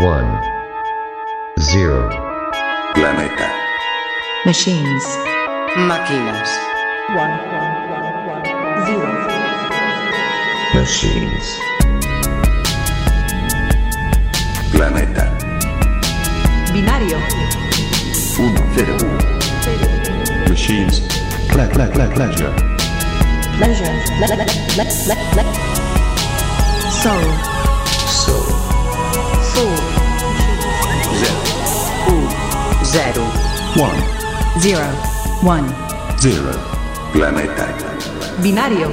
One. Zero. Planeta. Machines. Máquinas. One. Zero. Machines. Planeta. Binario. 1, 0, 1. Machines. Ple, ple, ple, pleasure. Pleasure. Le- le- le- le- le- Soul. Soul. Soul. Zero. One. Zero. One. Zero. Planeta. Binario.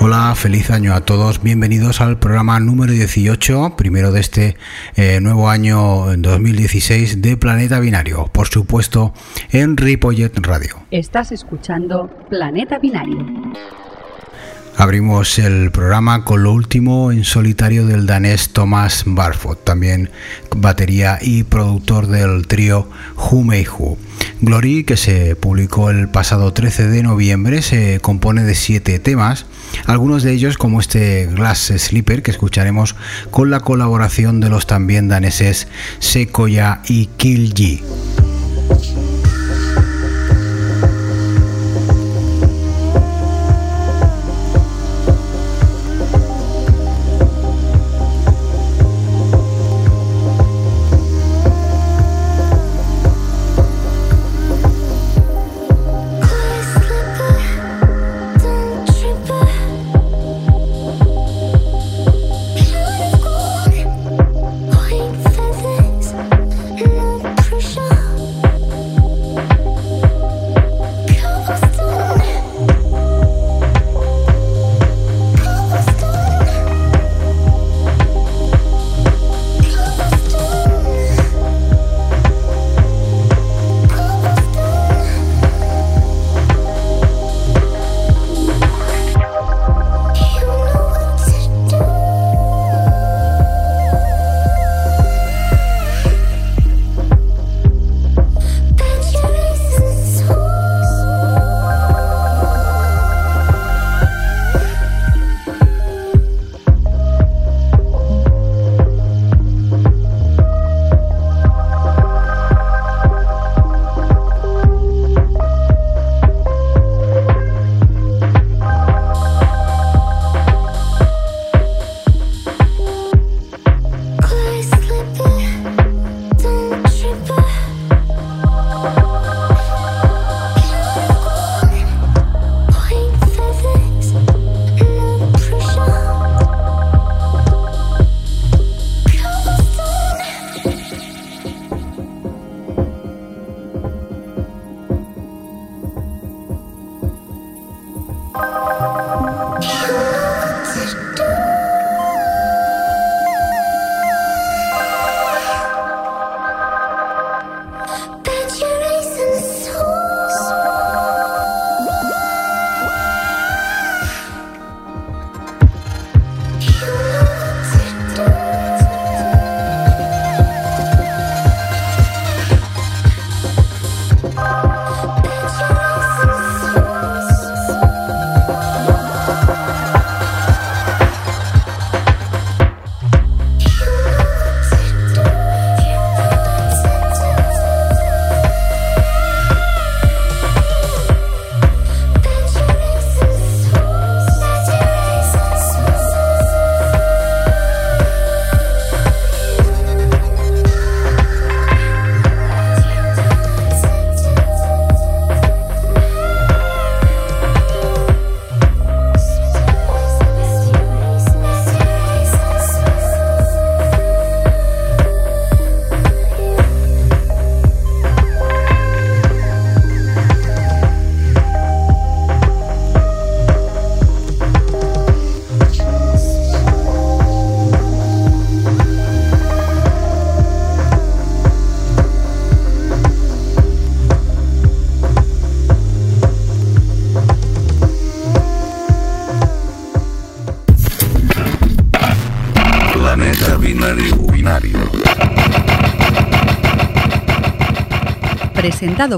Hola, feliz año a todos. Bienvenidos al programa número 18, primero de este eh, nuevo año en 2016 de Planeta Binario, por supuesto en Ripollet Radio. Estás escuchando Planeta Binario. Abrimos el programa con lo último en solitario del danés Thomas Barfot, también batería y productor del trío Who. Glory, que se publicó el pasado 13 de noviembre, se compone de siete temas, algunos de ellos como este Glass Sleeper que escucharemos con la colaboración de los también daneses Sekoya y Kill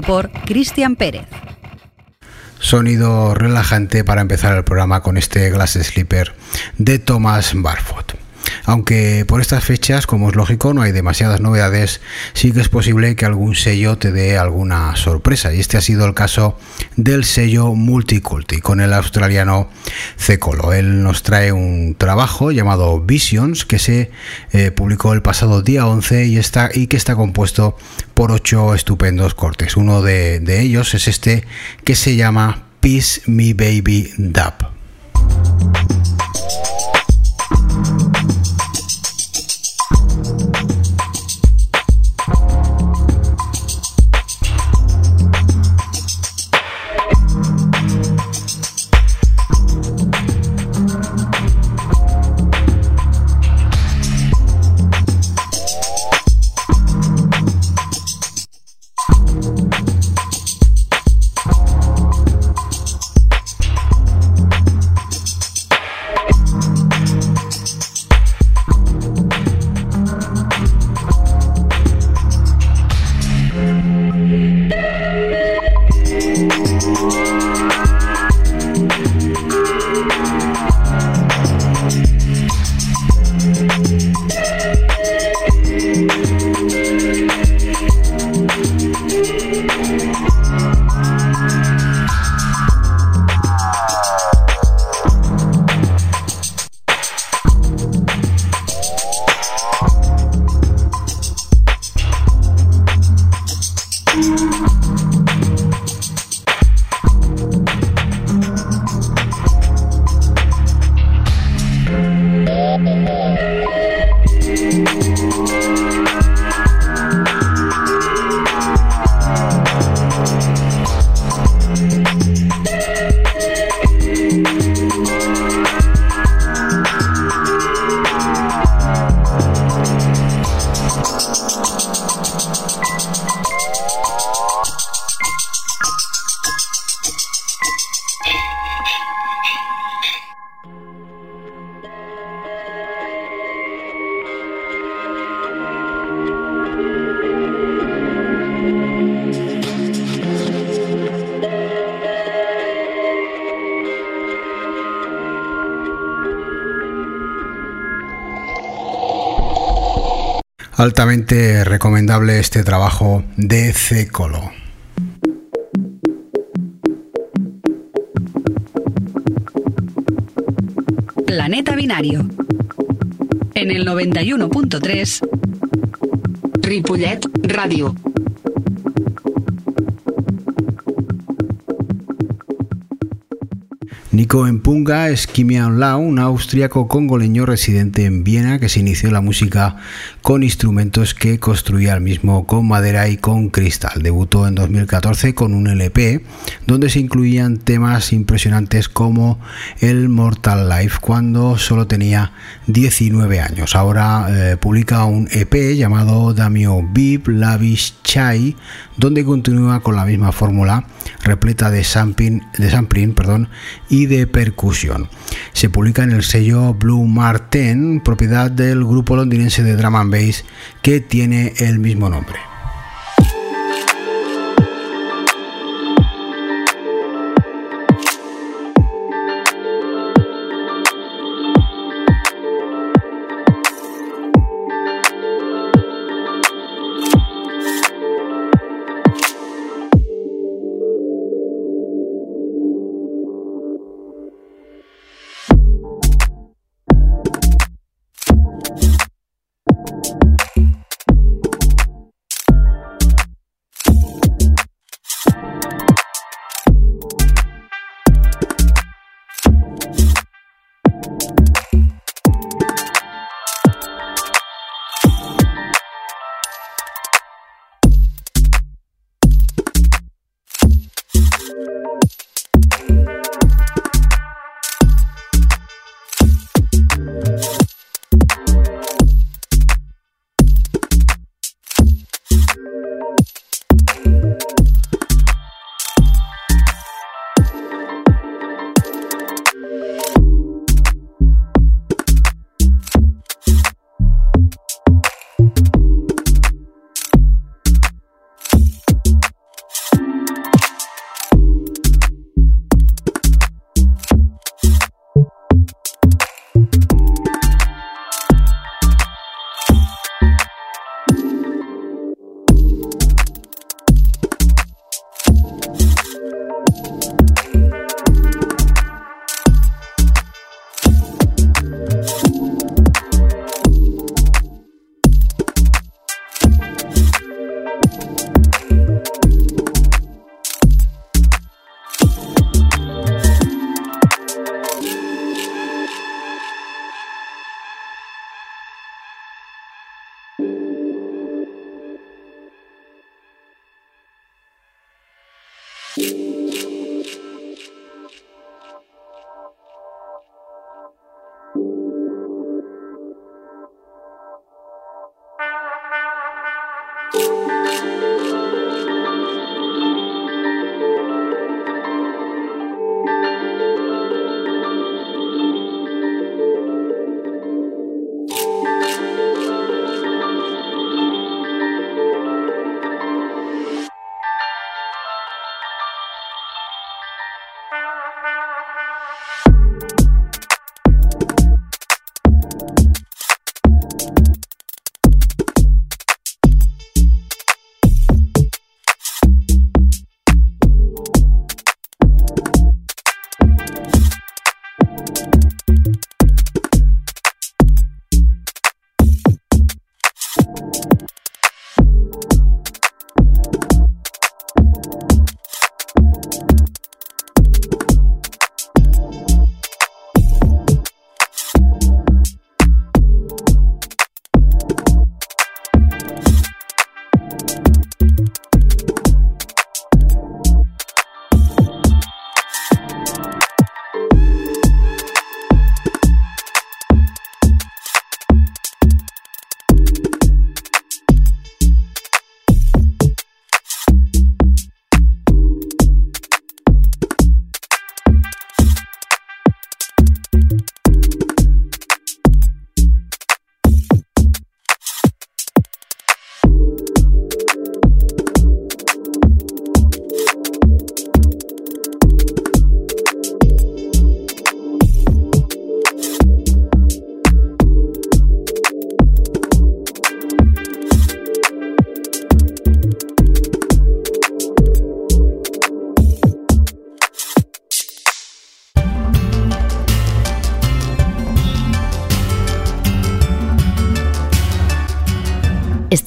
Por Cristian Pérez. Sonido relajante para empezar el programa con este Glass Sleeper de Thomas Barfoot. Aunque por estas fechas, como es lógico, no hay demasiadas novedades, sí que es posible que algún sello te dé alguna sorpresa. Y este ha sido el caso del sello Multiculti con el australiano Cecolo. Él nos trae un trabajo llamado Visions que se eh, publicó el pasado día 11 y, está, y que está compuesto por ocho estupendos cortes. Uno de, de ellos es este que se llama Peace Me Baby Dub. Altamente recomendable este trabajo de Cecolo. Planeta Binario. En el 91.3 Ripollet Ràdio. Nico Empunga es Kimian Lau, un austriaco congoleño residente en Viena que se inició la música con instrumentos que construía el mismo con madera y con cristal. Debutó en 2014 con un LP donde se incluían temas impresionantes como el Mortal Life cuando solo tenía 19 años. Ahora eh, publica un EP llamado Damio Bib Lavish Chai donde continúa con la misma fórmula repleta de sampling, de sampling perdón, y de percusión. Se publica en el sello Blue Martin, propiedad del grupo londinense de drum and bass que tiene el mismo nombre.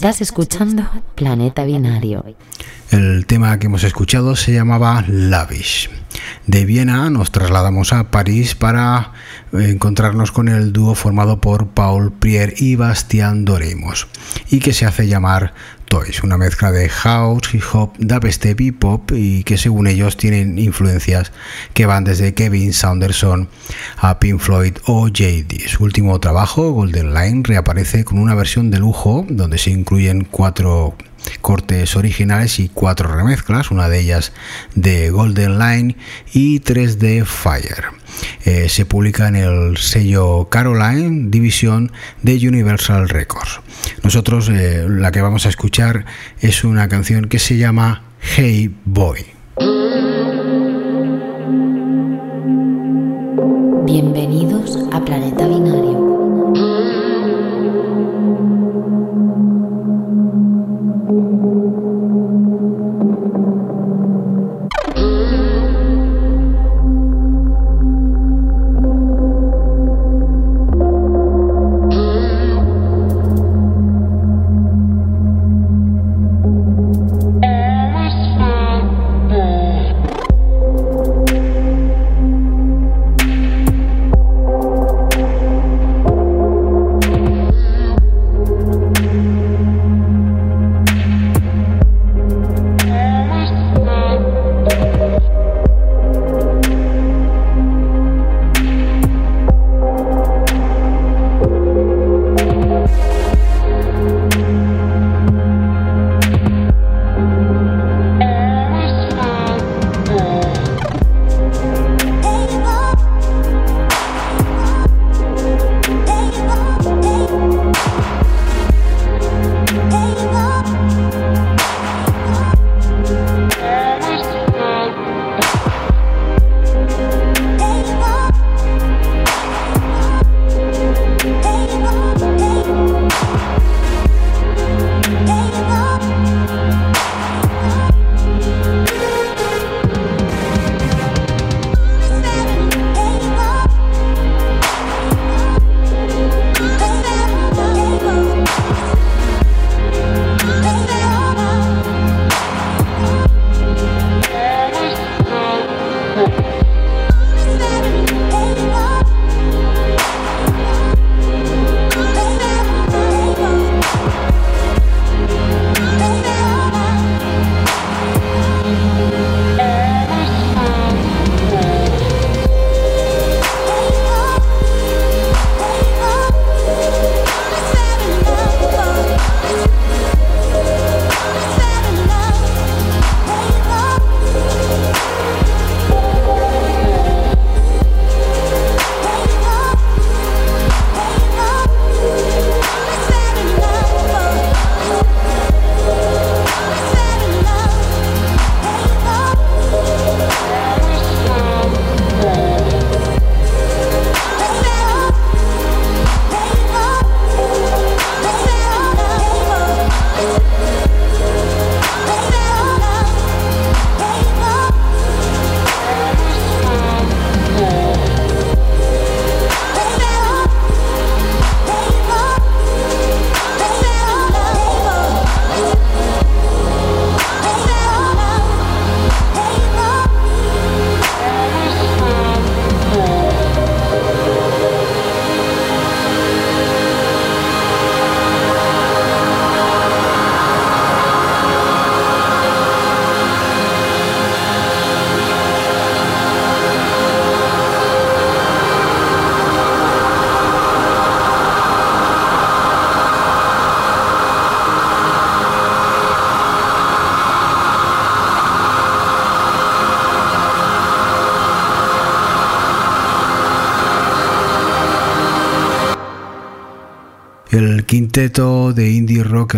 Estás escuchando Planeta Binario. El tema que hemos escuchado se llamaba Lavish. De Viena nos trasladamos a París para encontrarnos con el dúo formado por Paul Prier y Bastian Doremos y que se hace llamar Toys, una mezcla de house, hip hop, dubstep y pop y que según ellos tienen influencias que van desde Kevin Saunderson a Pink Floyd o JD. Su último trabajo, Golden Line, reaparece con una versión de lujo donde se incluyen cuatro cortes originales y cuatro remezclas, una de ellas de Golden Line y tres de Fire. Eh, se publica en el sello Caroline, división de Universal Records. Nosotros eh, la que vamos a escuchar es una canción que se llama Hey Boy. Bienvenidos a Planeta Binario.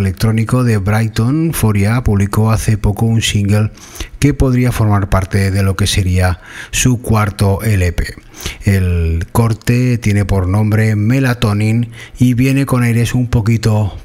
Electrónico de Brighton, Foria, publicó hace poco un single que podría formar parte de lo que sería su cuarto LP. El corte tiene por nombre Melatonin y viene con aires un poquito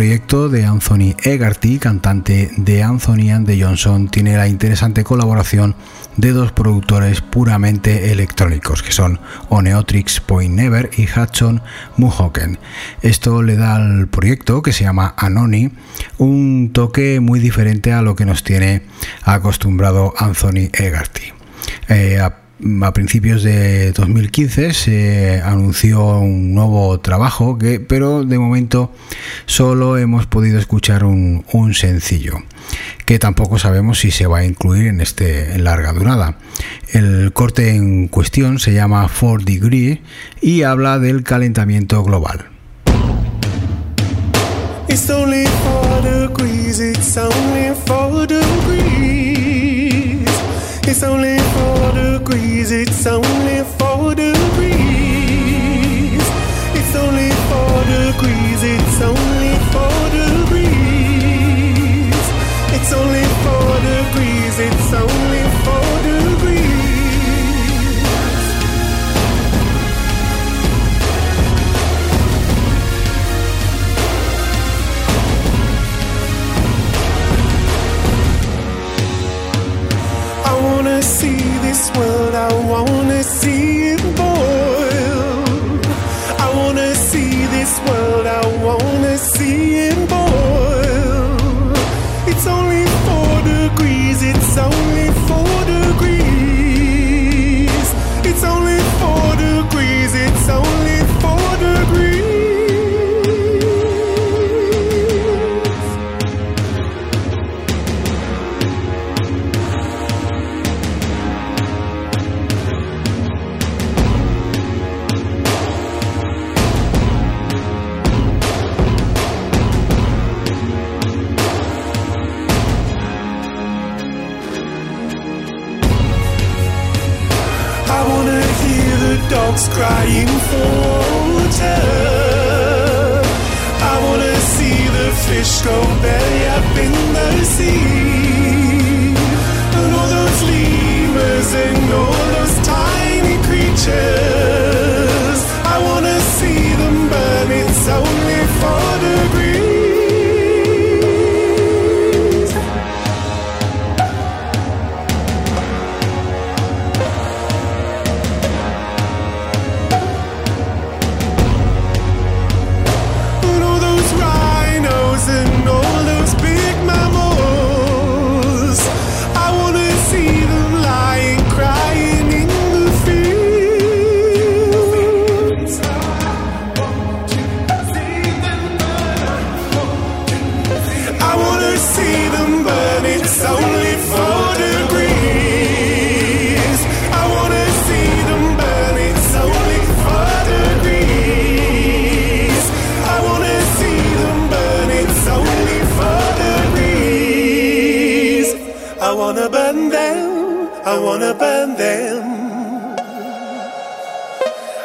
de Anthony Egarty, cantante de Anthony and the Johnson, tiene la interesante colaboración de dos productores puramente electrónicos, que son Oneotrix Point Never y Hudson Muhoken. Esto le da al proyecto, que se llama Anoni, un toque muy diferente a lo que nos tiene acostumbrado Anthony Egarty. Eh, a principios de 2015 se anunció un nuevo trabajo, que, pero de momento solo hemos podido escuchar un, sencillo, que tampoco sabemos si se va a incluir en este en larga durada. El corte en cuestión se llama 4 Degree y habla del calentamiento global. It's only four degrees. It's only four degrees. It's only four degrees. It's only four degrees. See this world. I wanna see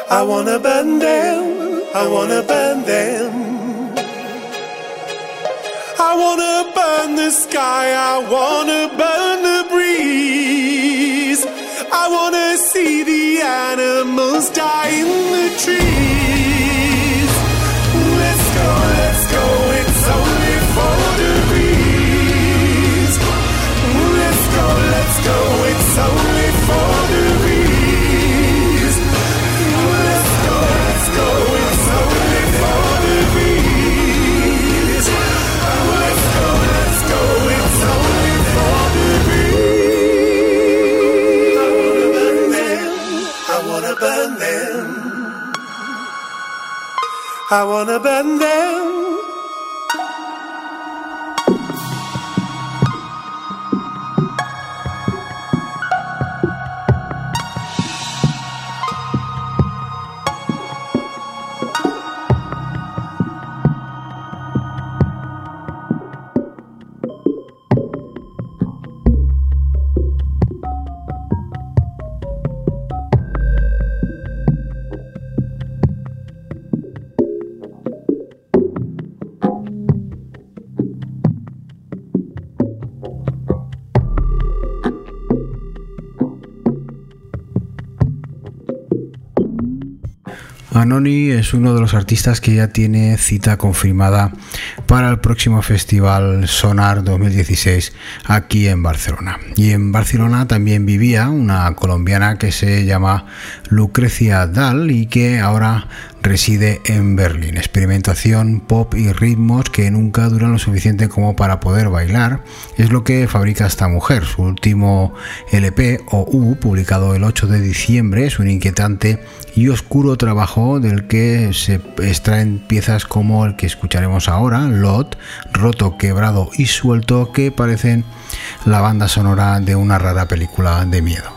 I wanna burn them, I wanna burn them. I wanna burn the sky, I wanna burn the breeze. I wanna see the animals die in the trees. I wanna bend there. Anoni es uno de los artistas que ya tiene cita confirmada para el próximo festival Sonar 2016 aquí en Barcelona. Y en Barcelona también vivía una colombiana que se llama Lucrecia Dal y que ahora reside en Berlín. Experimentación, pop y ritmos que nunca duran lo suficiente como para poder bailar es lo que fabrica esta mujer. Su último LP o U, publicado el 8 de diciembre, es un inquietante y oscuro trabajo del que se extraen piezas como el que escucharemos ahora, Lot, roto, quebrado y suelto, que parecen la banda sonora de una rara película de miedo.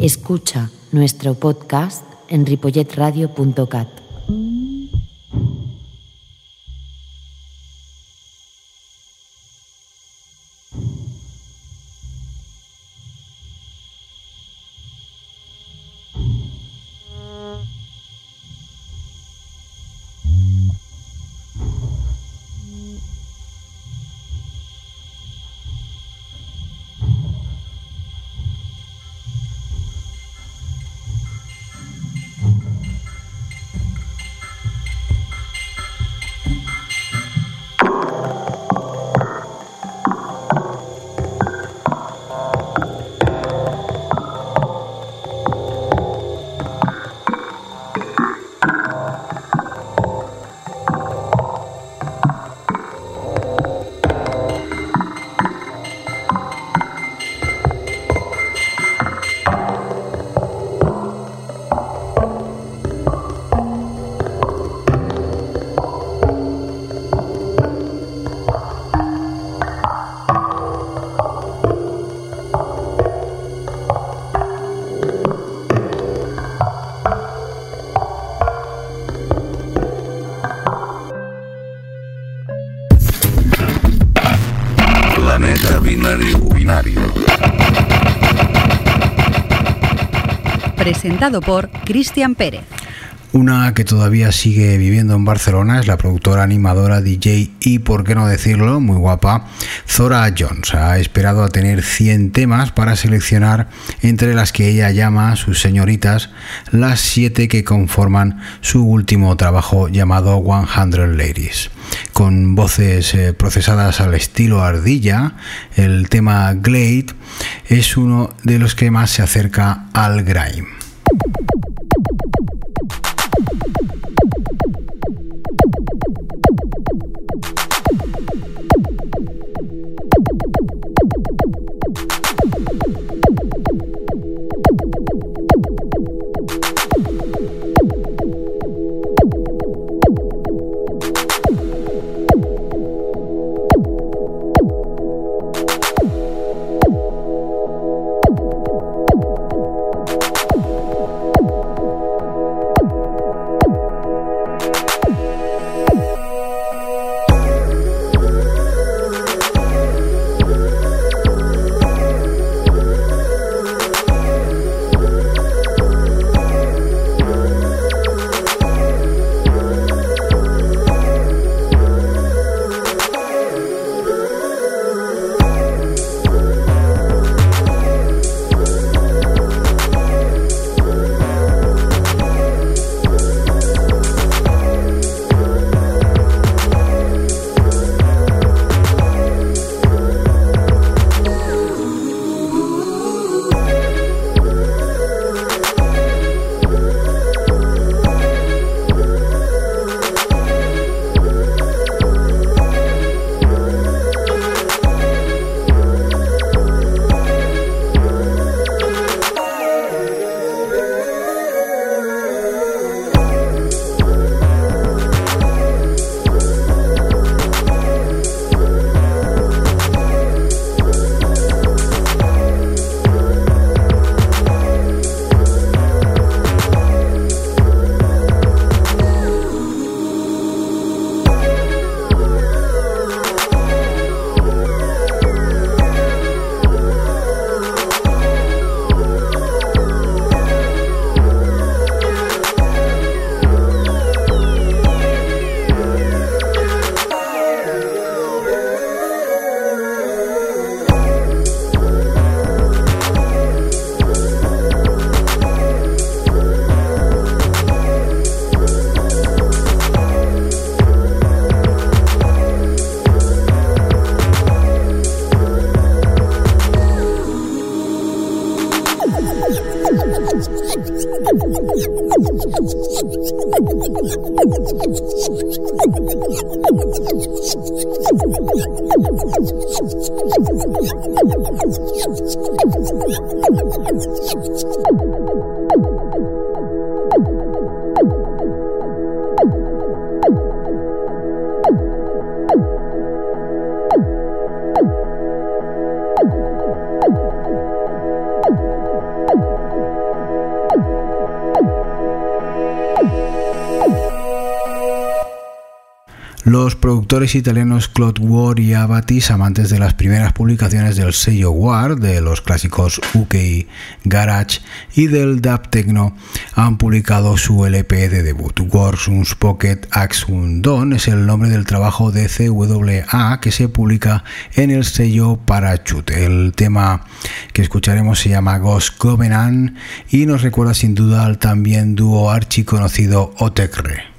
Escucha nuestro podcast en ripolletradio.cat. Presentado por Cristian Pérez. Una que todavía sigue viviendo en Barcelona es la productora animadora DJ y, por qué no decirlo, muy guapa, Zora Jones. Ha esperado a tener 100 temas para seleccionar entre las que ella llama sus señoritas las 7 que conforman su último trabajo llamado 100 Ladies. Con voces eh, procesadas al estilo ardilla, el tema Glade es uno de los que más se acerca al grime. you Los productores italianos Claude Ward y Abatis, amantes de las primeras publicaciones del sello War, de los clásicos UK Garage y del Dub Techno, han publicado su LP de debut. Wars Pocket Axe Don es el nombre del trabajo de CWA que se publica en el sello Parachute. El tema que escucharemos se llama Ghost Covenant y nos recuerda sin duda al también dúo archiconocido Otecre.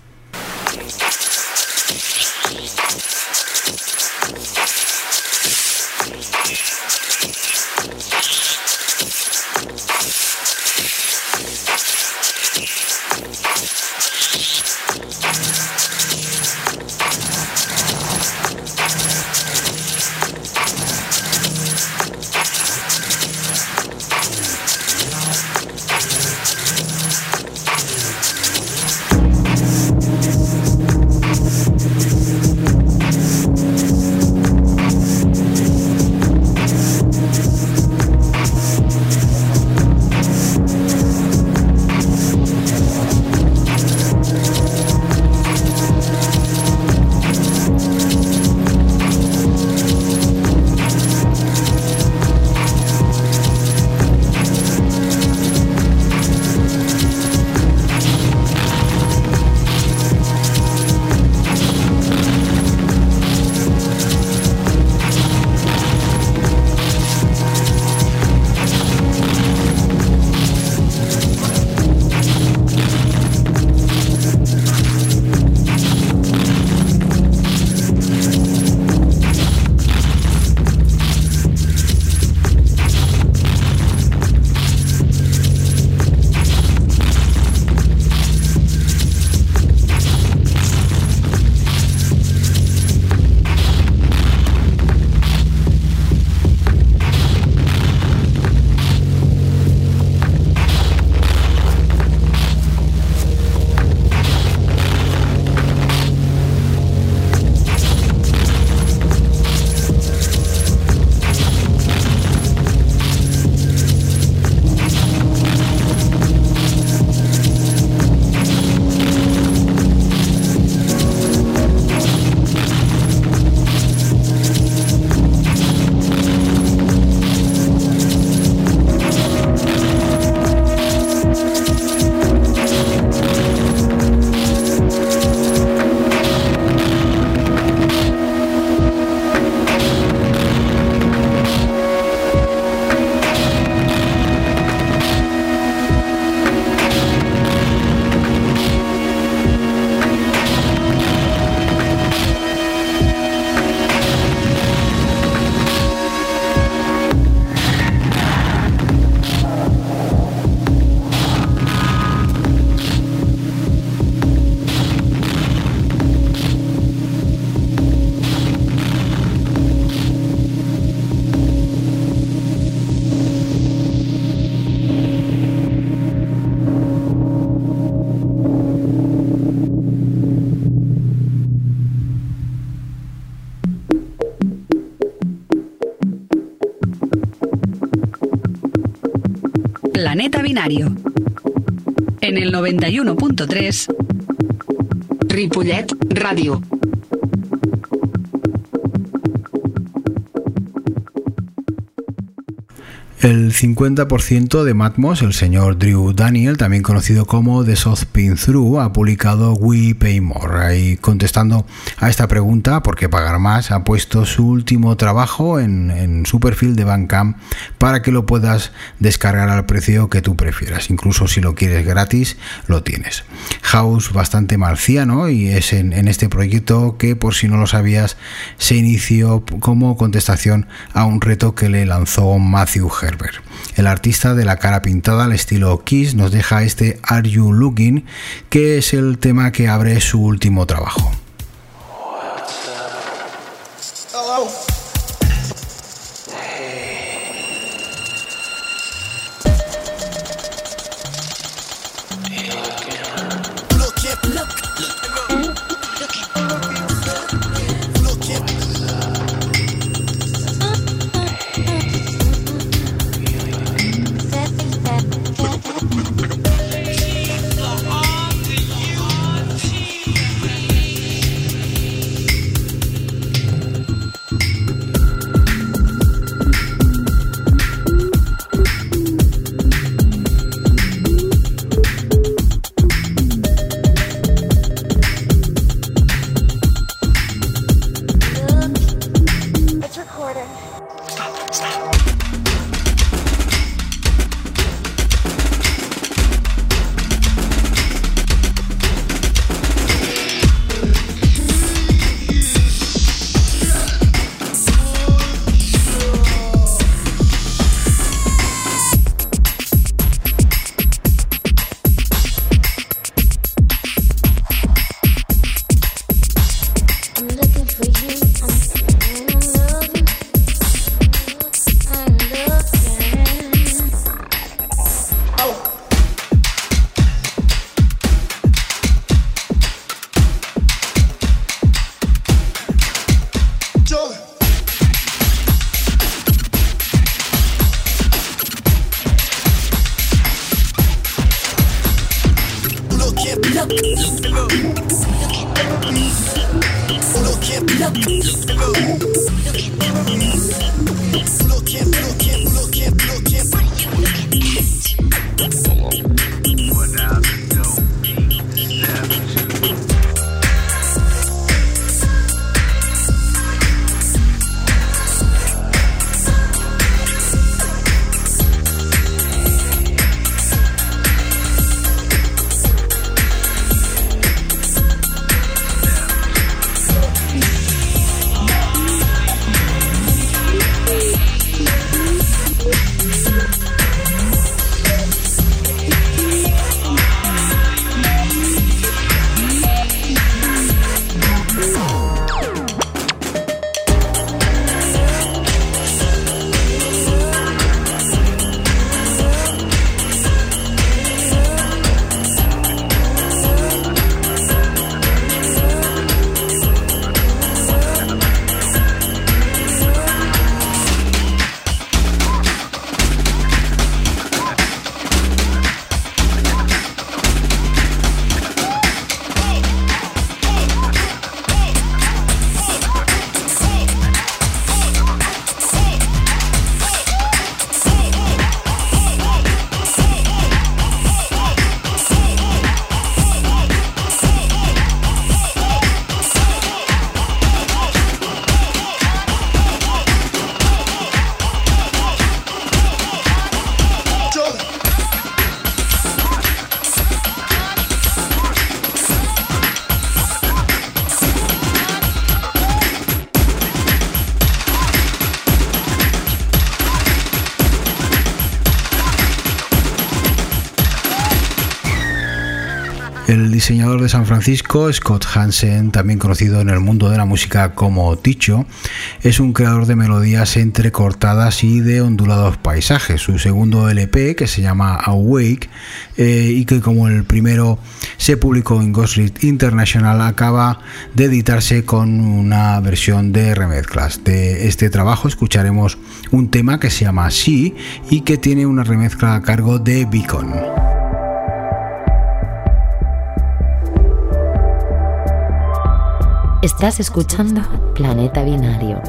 En el 91.3 Ripollet Ràdio. El 50% de Matmos, el señor Drew Daniel, también conocido como The Soft Pin Through, ha publicado We Pay More. Y contestando a esta pregunta, ¿por qué pagar más? Ha puesto su último trabajo en, en su perfil de Bandcamp para que lo puedas descargar al precio que tú prefieras. Incluso si lo quieres gratis, lo tienes. House bastante marciano y es en, este proyecto que, por si no lo sabías, se inició como contestación a un reto que le lanzó Matthew Herbert. El artista de la cara pintada al estilo Kiss nos deja este Are You Looking, que es el tema que abre su último trabajo. El diseñador de San Francisco, Scott Hansen, también conocido en el mundo de la música como Ticho, es un creador de melodías entrecortadas y de ondulados paisajes. Su segundo LP, que se llama Awake, eh, y que como el primero se publicó en Ghostlit International, acaba de editarse con una versión de remezclas. De este trabajo escucharemos un tema que se llama She y que tiene una remezcla a cargo de Beacon. Estás escuchando Planeta Binario.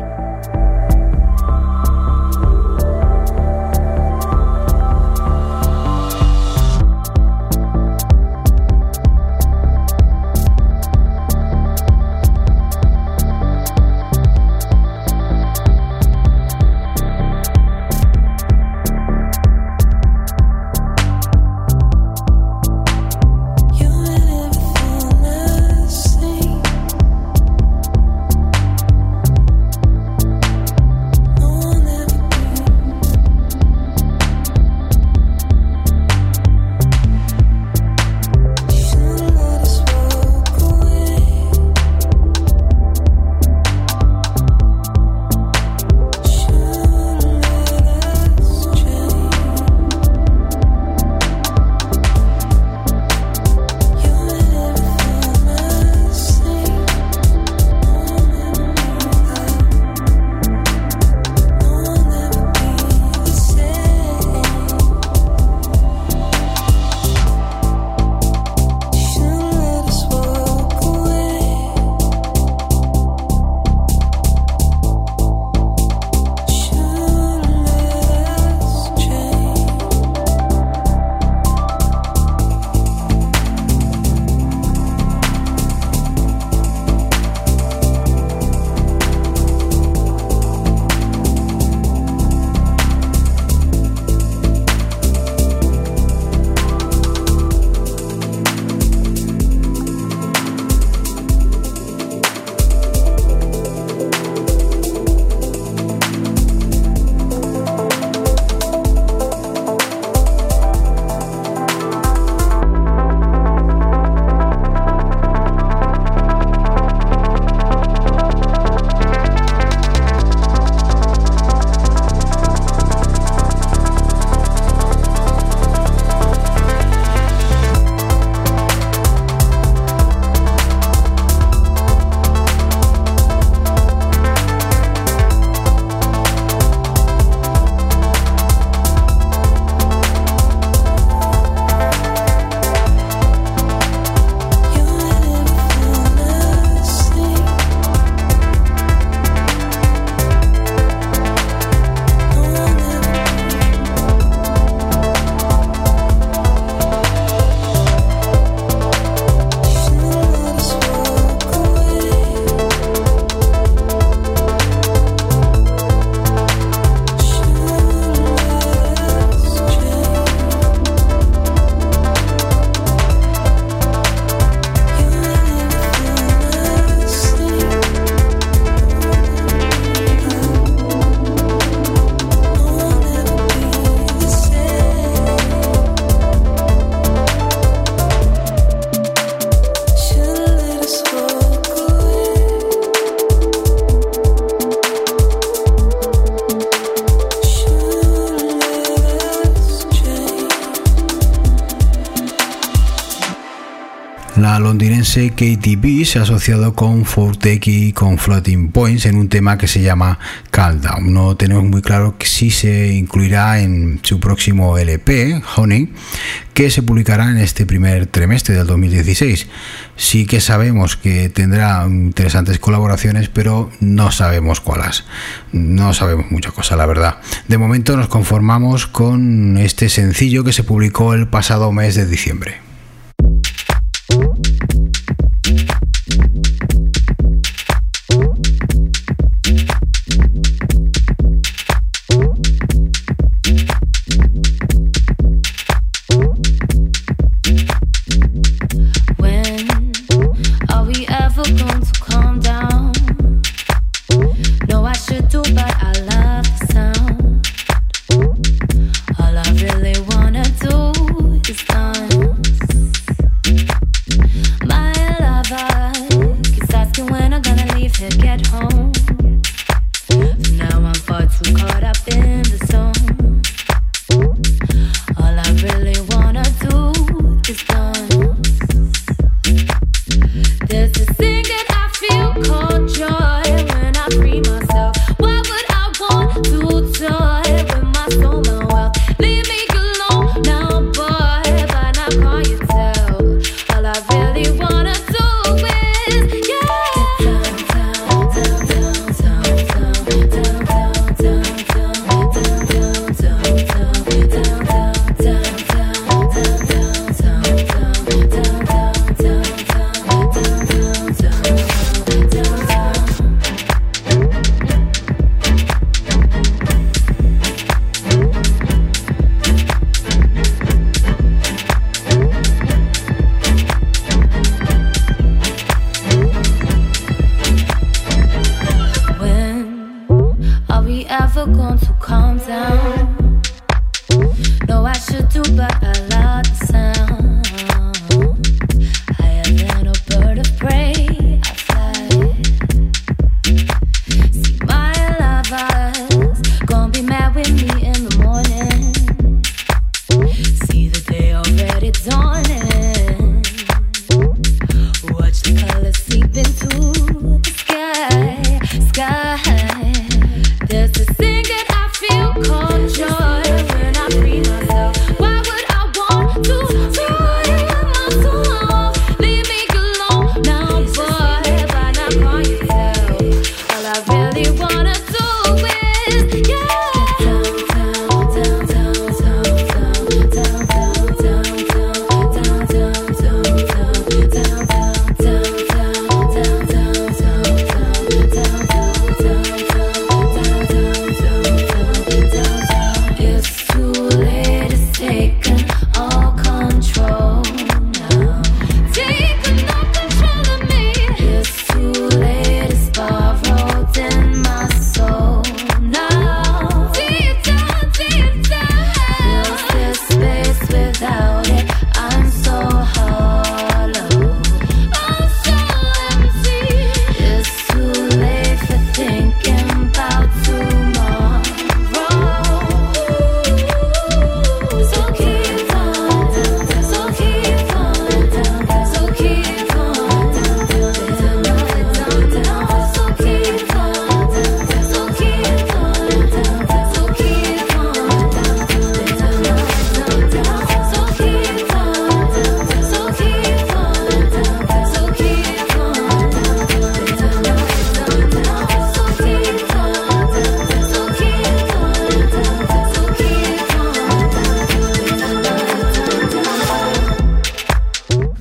Londinense Katie B se ha asociado con Fortec y con Floating Points en un tema que se llama Calm Down. No tenemos muy claro si se incluirá en su próximo LP, Honey, que se publicará en este primer trimestre del 2016. Sí que sabemos que tendrá interesantes colaboraciones, pero no sabemos cuáles. No sabemos mucha cosa, la verdad. De momento nos conformamos con este sencillo que se publicó el pasado mes de diciembre. Welcome to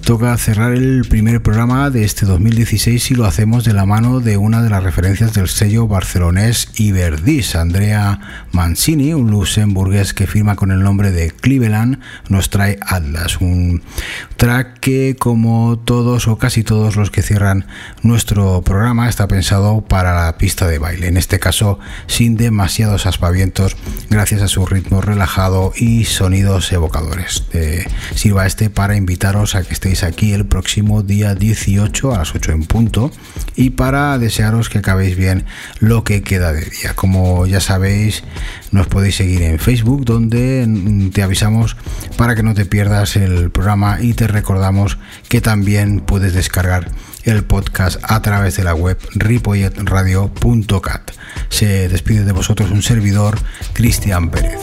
toca cerrar el primer programa de este 2016 y lo hacemos de la mano de una de las referencias del sello barcelonés Iberdis, Andrea Mancini, un luxemburgués que firma con el nombre de Cleveland, nos trae Atlas, un track que como todos o casi todos los que cierran nuestro programa está pensado para la pista de baile, en este caso sin demasiados aspavientos gracias a su ritmo relajado y sonidos evocadores. Eh, sirva este para invitaros a que estéis aquí el próximo día 18 a las 8 en punto y para desearos que acabéis bien lo que queda de día. Como ya sabéis, nos podéis seguir en Facebook donde mm, te avisamos para que no te pierdas el programa y te recordamos que también puedes descargar el podcast a través de la web ripolletradio.cat. Se despide de vosotros un servidor, Cristian Pérez.